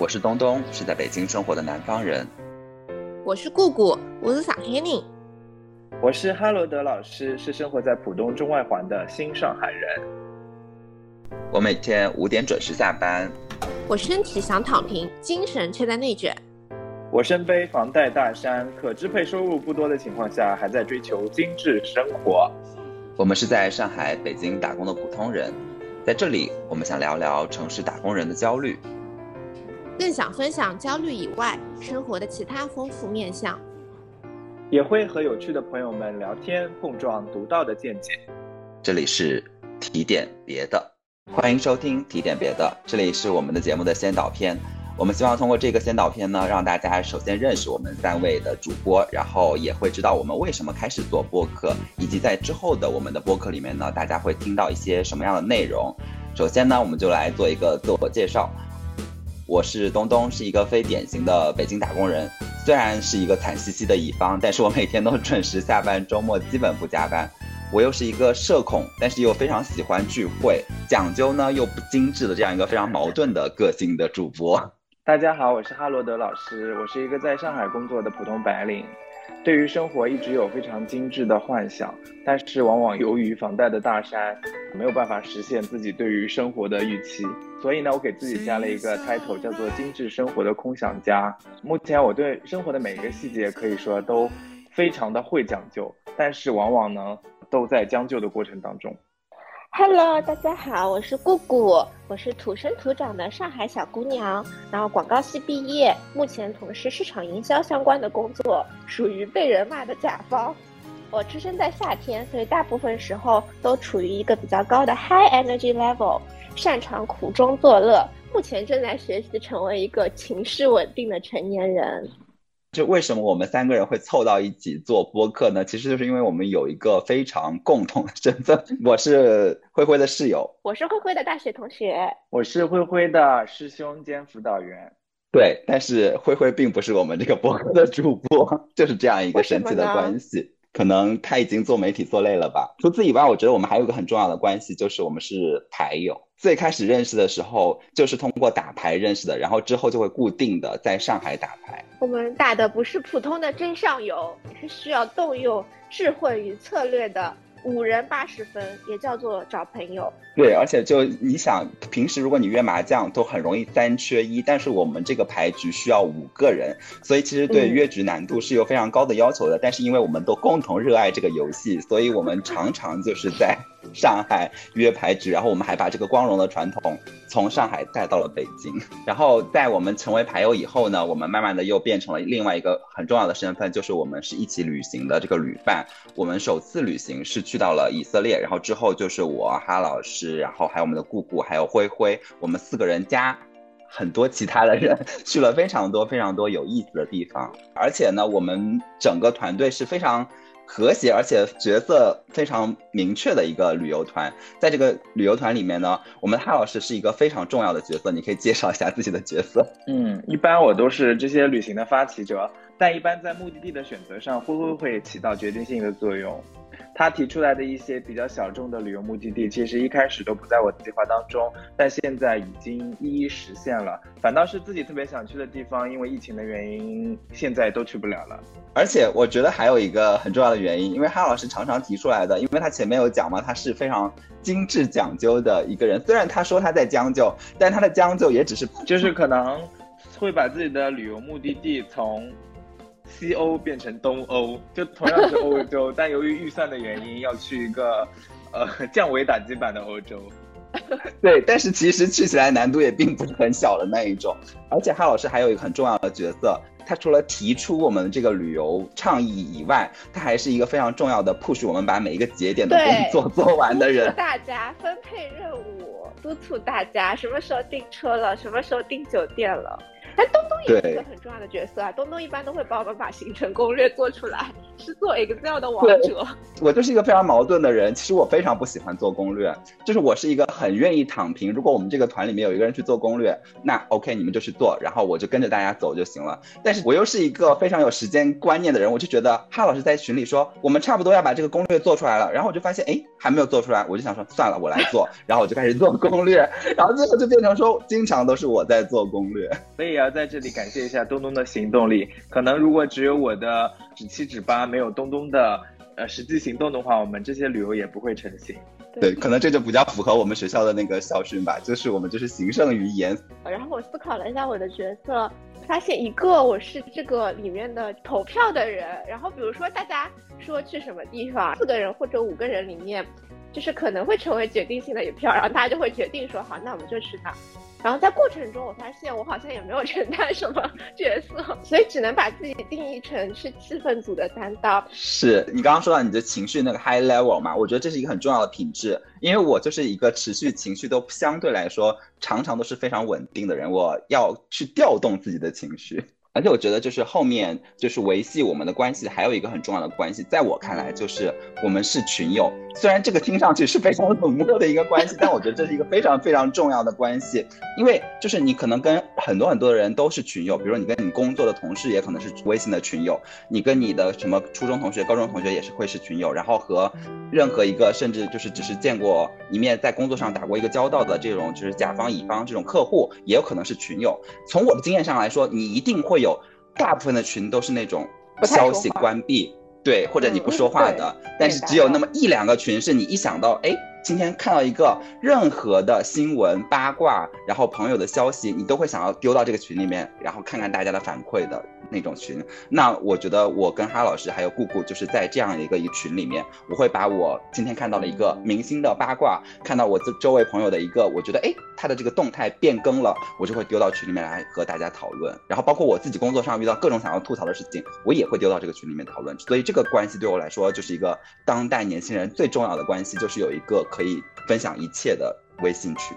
我是东东，是在北京生活的南方人。我是姑姑，我是上海人。我是哈罗德老师，是生活在浦东中外环的新上海人。我每天五点准时下班。我身体想躺平，精神却在内卷。我身背房贷大山，可支配收入不多的情况下，还在追求精致生活。我们是在上海、北京打工的普通人，在这里，我们想聊聊城市打工人的焦虑。更想分享焦虑以外生活的其他丰富面相，也会和有趣的朋友们聊天，碰撞独到的见解。这里是提点别的，欢迎收听提点别的。这里是我们的节目的先导片，我们希望通过这个先导片呢，让大家首先认识我们三位的主播，然后也会知道我们为什么开始做播客，以及在之后的我们的播客里面呢，大家会听到一些什么样的内容。首先呢，我们就来做一个自我介绍。我是东东，是一个非典型的北京打工人。虽然是一个惨兮兮的乙方，但是我每天都准时下班，周末基本不加班。我又是一个社恐，但是又非常喜欢聚会，讲究呢又不精致的这样一个非常矛盾的个性的主播。大家好，我是哈罗德老师，我是一个在上海工作的普通白领。对于生活一直有非常精致的幻想，但是往往由于房贷的大山，没有办法实现自己对于生活的预期。所以呢，我给自己加了一个 title，叫做“精致生活的空想家”。目前我对生活的每一个细节可以说都非常的会讲究，但是往往呢都在将就的过程当中。Hello，大家好，我是姑姑，我是土生土长的上海小姑娘，然后广告系毕业，目前从事市场营销相关的工作，属于被人骂的甲方。我出生在夏天，所以大部分时候都处于一个比较高的 high energy level，擅长苦中作乐。目前正在学习成为一个情绪稳定的成年人。就为什么我们三个人会凑到一起做播客呢？其实就是因为我们有一个非常共同的身份。我是灰灰的室友，我是灰灰的大学同学，我是灰灰的师兄兼辅导员。对，但是灰灰并不是我们这个播客的主播，就是这样一个神奇的关系。可能他已经做媒体做累了吧。除此以外，我觉得我们还有个很重要的关系，就是我们是牌友。最开始认识的时候，就是通过打牌认识的，然后之后就会固定的在上海打牌。我们打的不是普通的真上游，是需要动用智慧与策略的。五人八十分也叫做找朋友，对，而且就你想，平时如果你约麻将都很容易三缺一，但是我们这个牌局需要五个人，所以其实对约局难度是有非常高的要求的。但是因为我们都共同热爱这个游戏，所以我们常常就是在。上海约牌局，然后我们还把这个光荣的传统从上海带到了北京。然后在我们成为牌友以后呢，我们慢慢的又变成了另外一个很重要的身份，就是我们是一起旅行的这个旅伴。我们首次旅行是去到了以色列，然后之后就是我哈老师，然后还有我们的姑姑，还有灰灰，我们四个人加很多其他的人 去了非常多非常多有意思的地方。而且呢，我们整个团队是非常。和谐而且角色非常明确的一个旅游团，在这个旅游团里面呢，我们哈老师是一个非常重要的角色，你可以介绍一下自己的角色。嗯，一般我都是这些旅行的发起者，但一般在目的地的选择上，灰灰会起到决定性的作用？他提出来的一些比较小众的旅游目的地，其实一开始都不在我的计划当中，但现在已经一一实现了。反倒是自己特别想去的地方，因为疫情的原因，现在都去不了了。而且我觉得还有一个很重要的原因，因为哈老师常常提出来的，因为他前面有讲嘛，他是非常精致讲究的一个人。虽然他说他在将就，但他的将就也只是就是可能会把自己的旅游目的地从。西欧变成东欧，就同样是欧洲，但由于预算的原因，要去一个呃降维打击版的欧洲。对，但是其实去起来难度也并不是很小的那一种。而且哈老师还有一个很重要的角色，他除了提出我们这个旅游倡议以外，他还是一个非常重要的 push 我们把每一个节点的工作做完的人。大家分配任务，督促大家什么时候订车了，什么时候订酒店了。但东东也是一个很的角色啊，东东一般都会帮我们把行程攻略做出来，是做 Excel 的王者。我就是一个非常矛盾的人，其实我非常不喜欢做攻略，就是我是一个很愿意躺平。如果我们这个团里面有一个人去做攻略，那 OK，你们就去做，然后我就跟着大家走就行了。但是我又是一个非常有时间观念的人，我就觉得哈老师在群里说我们差不多要把这个攻略做出来了，然后我就发现哎还没有做出来，我就想说算了，我来做，然后我就开始做攻略，然后最后就变成说经常都是我在做攻略。所以要在这里感谢一下东东的行动力。可能如果只有我的指七指八，没有东东的呃实际行动的话，我们这些旅游也不会成型。对，可能这就比较符合我们学校的那个校训吧，就是我们就是行胜于言。然后我思考了一下我的角色，发现一个我是这个里面的投票的人。然后比如说大家说去什么地方，四个人或者五个人里面，就是可能会成为决定性的一票，然后大家就会决定说好，那我们就去那。然后在过程中，我发现我好像也没有承担什么角色，所以只能把自己定义成是气氛组的担当。是你刚刚说到你的情绪那个 high level 嘛？我觉得这是一个很重要的品质，因为我就是一个持续情绪都相对来说常常都是非常稳定的人，我要去调动自己的情绪。而且我觉得，就是后面就是维系我们的关系，还有一个很重要的关系，在我看来，就是我们是群友。虽然这个听上去是非常冷漠的一个关系，但我觉得这是一个非常非常重要的关系。因为就是你可能跟很多很多的人都是群友，比如说你跟你工作的同事也可能是微信的群友，你跟你的什么初中同学、高中同学也是会是群友，然后和任何一个甚至就是只是见过一面，在工作上打过一个交道的这种就是甲方乙方这种客户，也有可能是群友。从我的经验上来说，你一定会有。大部分的群都是那种消息关闭，对，或者你不说话的，但是只有那么一两个群是你一想到，哎，今天看到一个任何的新闻八卦，然后朋友的消息，你都会想要丢到这个群里面，然后看看大家的反馈的。那种群，那我觉得我跟哈老师还有姑姑，就是在这样一个一群里面，我会把我今天看到的一个明星的八卦，看到我这周围朋友的一个，我觉得哎他的这个动态变更了，我就会丢到群里面来和大家讨论。然后包括我自己工作上遇到各种想要吐槽的事情，我也会丢到这个群里面讨论。所以这个关系对我来说就是一个当代年轻人最重要的关系，就是有一个可以分享一切的微信群。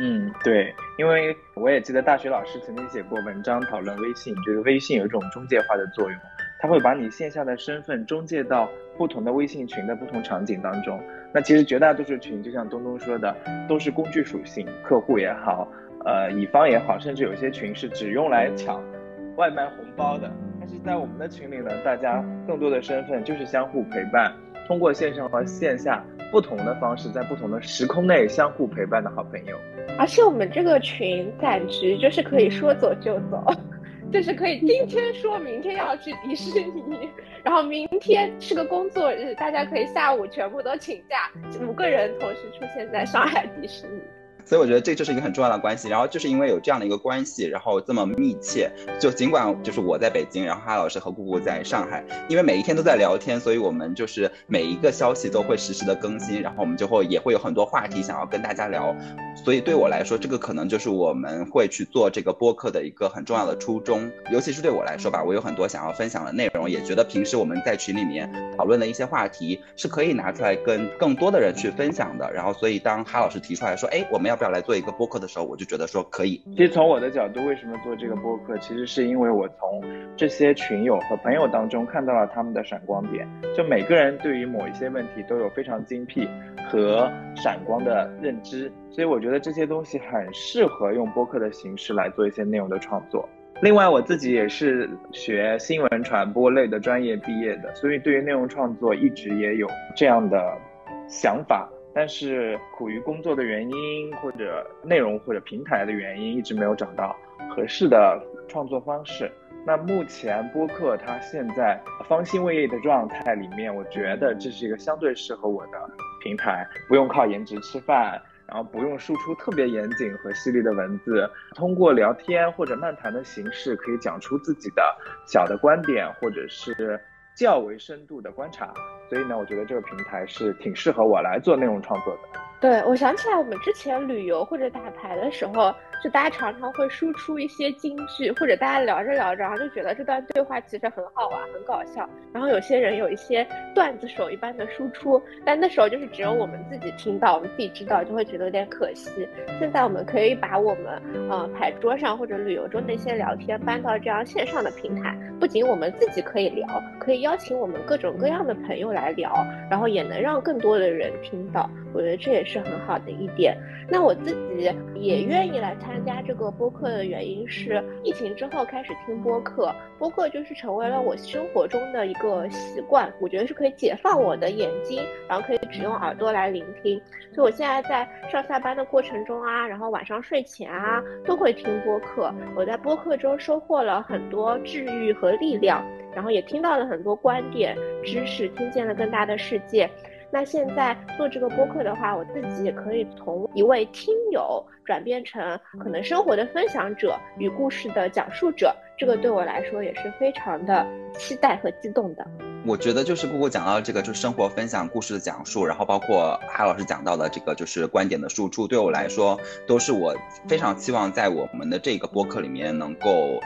嗯，对，因为我也记得大学老师曾经写过文章讨论微信，就是微信有一种中介化的作用，它会把你线下的身份中介到不同的微信群的不同场景当中。那其实绝大多数群，就像东东说的，都是工具属性，客户也好，呃，乙方也好，甚至有些群是只用来抢外卖红包的。但是在我们的群里呢，大家更多的身份就是相互陪伴，通过线上和线下不同的方式，在不同的时空内相互陪伴的好朋友。而且我们这个群感觉就是可以说走就走，就是可以今天说明天要去迪士尼，然后明天是个工作日，大家可以下午全部都请假，五个人同时出现在上海迪士尼。所以我觉得这就是一个很重要的关系，然后就是因为有这样的一个关系，然后这么密切，就尽管就是我在北京，然后哈老师和姑姑在上海，因为每一天都在聊天，所以我们就是每一个消息都会实时的更新，然后我们就会也会有很多话题想要跟大家聊，所以对我来说，这个可能就是我们会去做这个播客的一个很重要的初衷，尤其是对我来说吧，我有很多想要分享的内容，也觉得平时我们在群里面讨论的一些话题是可以拿出来跟更多的人去分享的，然后所以当哈老师提出来说，哎，我们要不。要来做一个播客的时候，我就觉得说可以。其实从我的角度，为什么做这个播客，其实是因为我从这些群友和朋友当中看到了他们的闪光点。就每个人对于某一些问题都有非常精辟和闪光的认知，所以我觉得这些东西很适合用播客的形式来做一些内容的创作。另外，我自己也是学新闻传播类的专业毕业的，所以对于内容创作一直也有这样的想法。但是苦于工作的原因，或者内容或者平台的原因，一直没有找到合适的创作方式。那目前播客它现在方兴未艾的状态里面，我觉得这是一个相对适合我的平台，不用靠颜值吃饭，然后不用输出特别严谨和犀利的文字，通过聊天或者漫谈的形式，可以讲出自己的小的观点，或者是。较为深度的观察，所以呢，我觉得这个平台是挺适合我来做内容创作的。对，我想起来，我们之前旅游或者打牌的时候，就大家常常会输出一些金句，或者大家聊着聊着，然后就觉得这段对话其实很好玩、很搞笑。然后有些人有一些段子手一般的输出，但那时候就是只有我们自己听到，我们自己知道，就会觉得有点可惜。现在我们可以把我们呃牌桌上或者旅游中的一些聊天搬到这样线上的平台，不仅我们自己可以聊，可以邀请我们各种各样的朋友来聊，然后也能让更多的人听到。我觉得这也是很好的一点。那我自己也愿意来参参加这个播客的原因是，疫情之后开始听播客，播客就是成为了我生活中的一个习惯。我觉得是可以解放我的眼睛，然后可以只用耳朵来聆听。所以我现在在上下班的过程中啊，然后晚上睡前啊，都会听播客。我在播客中收获了很多治愈和力量，然后也听到了很多观点、知识，听见了更大的世界。那现在做这个播客的话，我自己也可以从一位听友转变成可能生活的分享者与故事的讲述者，这个对我来说也是非常的期待和激动的。我觉得就是姑姑讲到这个，就是生活分享故事的讲述，然后包括海老师讲到的这个，就是观点的输出，对我来说都是我非常期望在我们的这个播客里面能够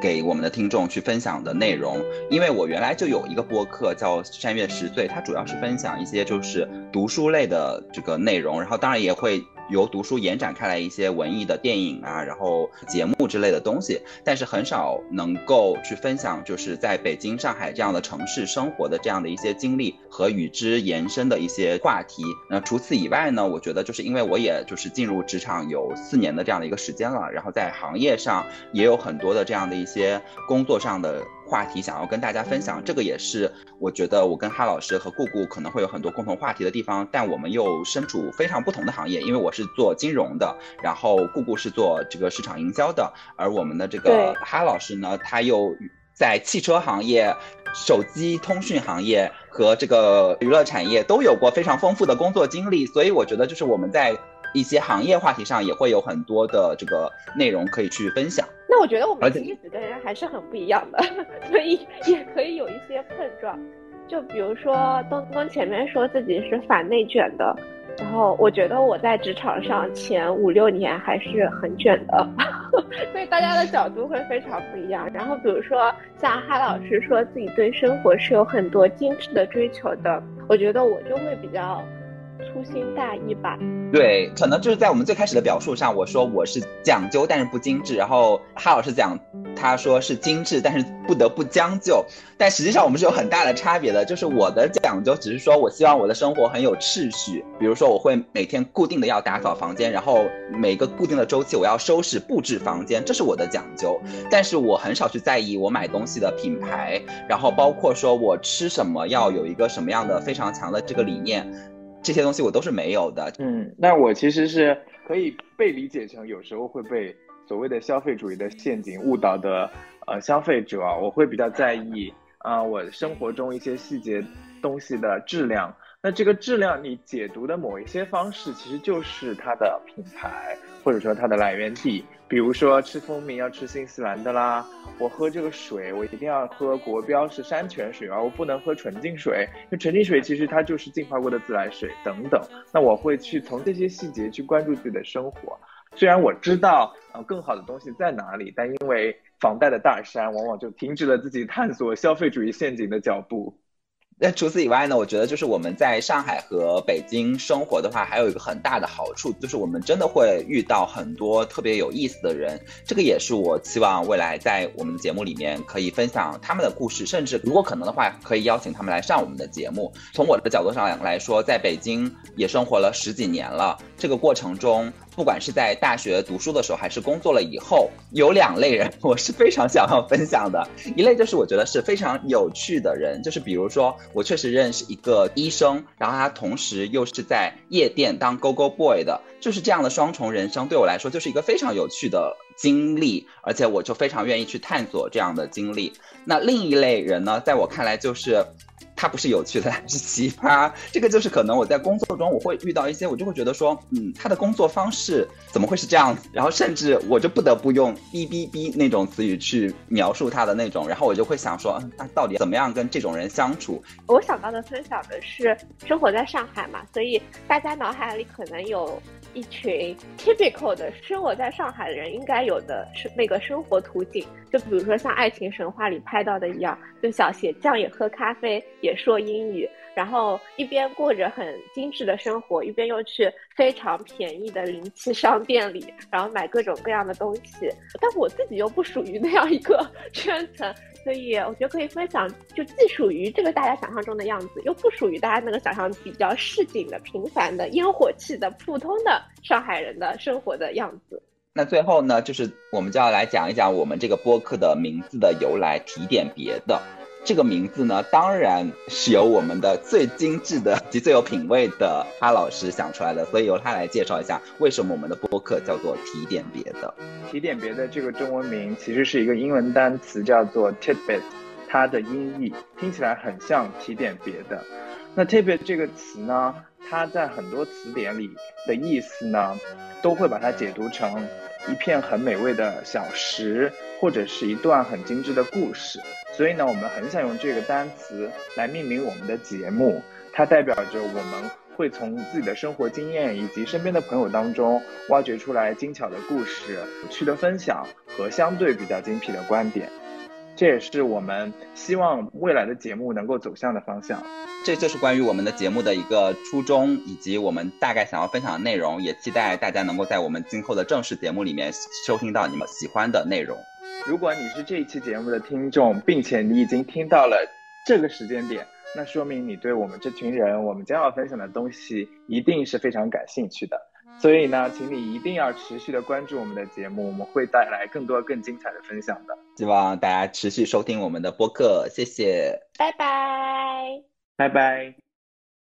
给我们的听众去分享的内容。因为我原来就有一个播客叫山月十岁，它主要是分享一些就是读书类的这个内容，然后当然也会。由读书延展开来一些文艺的电影啊，然后节目之类的东西，但是很少能够去分享，就是在北京、上海这样的城市生活的这样的一些经历和与之延伸的一些话题。那除此以外呢，我觉得就是因为我也就是进入职场有四年的这样的一个时间了，然后在行业上也有很多的这样的一些工作上的。话题想要跟大家分享，这个也是我觉得我跟哈老师和顾顾可能会有很多共同话题的地方，但我们又身处非常不同的行业，因为我是做金融的，然后顾顾是做这个市场营销的，而我们的这个哈老师呢，他又在汽车行业、手机通讯行业和这个娱乐产业都有过非常丰富的工作经历，所以我觉得就是我们在。一些行业话题上也会有很多的这个内容可以去分享。那我觉得我们其实几个人还是很不一样的，所以也可以有一些碰撞。就比如说东东前面说自己是反内卷的，然后我觉得我在职场上前五六年还是很卷的，所以大家的角度会非常不一样。然后比如说像哈老师说自己对生活是有很多精致的追求的，我觉得我就会比较。粗心大意吧，对，可能就是在我们最开始的表述上，我说我是讲究但是不精致，然后哈老师讲他说是精致但是不得不将就，但实际上我们是有很大的差别的，就是我的讲究只是说我希望我的生活很有秩序，比如说我会每天固定的要打扫房间，然后每个固定的周期我要收拾布置房间，这是我的讲究，但是我很少去在意我买东西的品牌，然后包括说我吃什么要有一个什么样的非常强的这个理念。这些东西我都是没有的。嗯，那我其实是可以被理解成有时候会被所谓的消费主义的陷阱误导的呃消费者。我会比较在意啊，我生活中一些细节东西的质量。那这个质量你解读的某一些方式，其实就是它的品牌或者说它的来源地。比如说吃蜂蜜要吃新西兰的啦，我喝这个水我一定要喝国标是山泉水而我不能喝纯净水，因为纯净水其实它就是净化过的自来水等等。那我会去从这些细节去关注自己的生活，虽然我知道呃更好的东西在哪里，但因为房贷的大山，往往就停止了自己探索消费主义陷阱的脚步。那除此以外呢？我觉得就是我们在上海和北京生活的话，还有一个很大的好处，就是我们真的会遇到很多特别有意思的人。这个也是我期望未来在我们的节目里面可以分享他们的故事，甚至如果可能的话，可以邀请他们来上我们的节目。从我的角度上来说，在北京也生活了十几年了，这个过程中。不管是在大学读书的时候，还是工作了以后，有两类人 我是非常想要分享的。一类就是我觉得是非常有趣的人，就是比如说我确实认识一个医生，然后他同时又是在夜店当 Go Go Boy 的，就是这样的双重人生，对我来说就是一个非常有趣的经历，而且我就非常愿意去探索这样的经历。那另一类人呢，在我看来就是。他不是有趣的，是奇葩。这个就是可能我在工作中我会遇到一些，我就会觉得说，嗯，他的工作方式怎么会是这样子？然后甚至我就不得不用“哔哔哔”那种词语去描述他的那种。然后我就会想说，那到底怎么样跟这种人相处？我想到的分享的是生活在上海嘛，所以大家脑海里可能有一群 typical 的生活在上海的人应该有的生那个生活图景，就比如说像爱情神话里拍到的一样，就小鞋匠也喝咖啡，也说英语。然后一边过着很精致的生活，一边又去非常便宜的零七商店里，然后买各种各样的东西。但我自己又不属于那样一个 圈层，所以我觉得可以分享，就既属于这个大家想象中的样子，又不属于大家那个想象比较市井的、平凡的、烟火气的、普通的上海人的生活的样子。那最后呢，就是我们就要来讲一讲我们这个播客的名字的由来，提点别的。这个名字呢，当然是由我们的最精致的及最有品味的哈老师想出来的，所以由他来介绍一下为什么我们的播客叫做提点别的。提点别的这个中文名其实是一个英文单词，叫做 tidbit，它的音译听起来很像提点别的。那 tidbit 这个词呢，它在很多词典里的意思呢，都会把它解读成一片很美味的小食，或者是一段很精致的故事。所以呢，我们很想用这个单词来命名我们的节目，它代表着我们会从自己的生活经验以及身边的朋友当中挖掘出来精巧的故事、有趣的分享和相对比较精辟的观点。这也是我们希望未来的节目能够走向的方向。这就是关于我们的节目的一个初衷，以及我们大概想要分享的内容。也期待大家能够在我们今后的正式节目里面收听到你们喜欢的内容。如果你是这一期节目的听众，并且你已经听到了这个时间点，那说明你对我们这群人，我们将要分享的东西一定是非常感兴趣的。所以呢，请你一定要持续的关注我们的节目，我们会带来更多更精彩的分享的。希望大家持续收听我们的播客，谢谢，拜拜，拜拜。